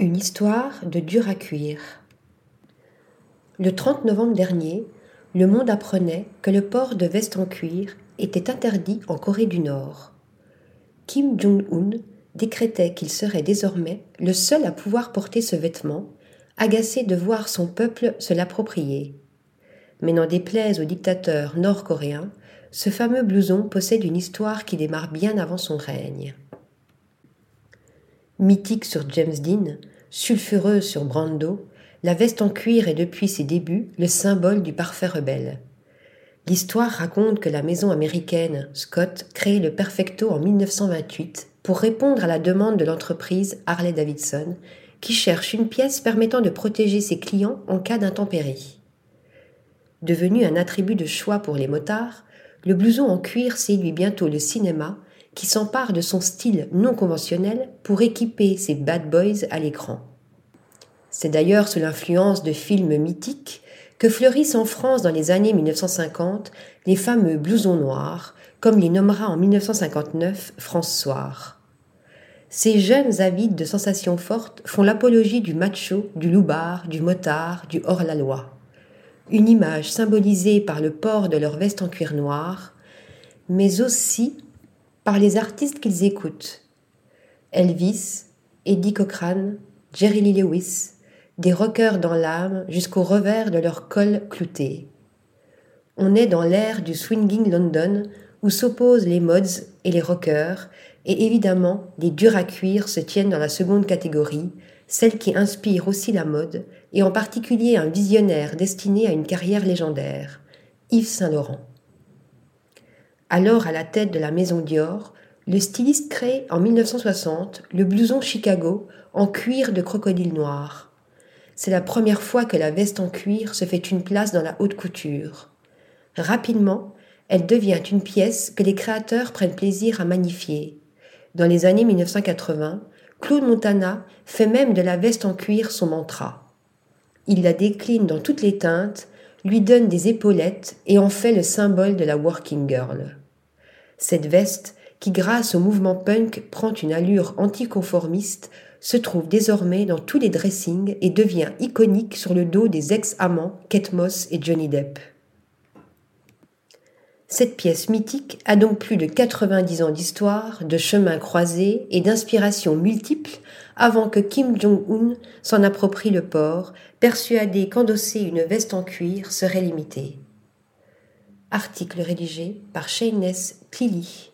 Une histoire de dur à cuire. Le 30 novembre dernier, le monde apprenait que le port de veste en cuir était interdit en Corée du Nord. Kim Jong-un décrétait qu'il serait désormais le seul à pouvoir porter ce vêtement, agacé de voir son peuple se l'approprier. Mais n'en déplaise au dictateur nord-coréen, ce fameux blouson possède une histoire qui démarre bien avant son règne. Mythique sur James Dean, sulfureuse sur Brando, la veste en cuir est depuis ses débuts le symbole du parfait rebelle. L'histoire raconte que la maison américaine Scott crée le Perfecto en 1928 pour répondre à la demande de l'entreprise Harley Davidson qui cherche une pièce permettant de protéger ses clients en cas d'intempérie. Devenu un attribut de choix pour les motards, le blouson en cuir séduit bientôt le cinéma qui s'empare de son style non conventionnel pour équiper ses bad boys à l'écran. C'est d'ailleurs sous l'influence de films mythiques que fleurissent en France dans les années 1950 les fameux blousons noirs, comme les nommera en 1959 France Soir. Ces jeunes avides de sensations fortes font l'apologie du macho, du loupard, du motard, du hors-la-loi. Une image symbolisée par le port de leur veste en cuir noir, mais aussi par les artistes qu'ils écoutent. Elvis, Eddie Cochran, Jerry Lee Lewis, des rockers dans l'âme jusqu'au revers de leur col clouté. On est dans l'ère du swinging London où s'opposent les mods et les rockers, et évidemment les durs à cuire se tiennent dans la seconde catégorie, celle qui inspire aussi la mode, et en particulier un visionnaire destiné à une carrière légendaire, Yves Saint-Laurent. Alors à la tête de la maison Dior, le styliste crée en 1960 le blouson Chicago en cuir de crocodile noir. C'est la première fois que la veste en cuir se fait une place dans la haute couture. Rapidement, elle devient une pièce que les créateurs prennent plaisir à magnifier. Dans les années 1980, Claude Montana fait même de la veste en cuir son mantra. Il la décline dans toutes les teintes, lui donne des épaulettes et en fait le symbole de la working girl. Cette veste, qui grâce au mouvement punk prend une allure anticonformiste, se trouve désormais dans tous les dressings et devient iconique sur le dos des ex-amants Kate Moss et Johnny Depp. Cette pièce mythique a donc plus de 90 ans d'histoire, de chemins croisés et d'inspirations multiples avant que Kim Jong-un s'en approprie le port, persuadé qu'endosser une veste en cuir serait limité. Article rédigé par Shayness Plilly.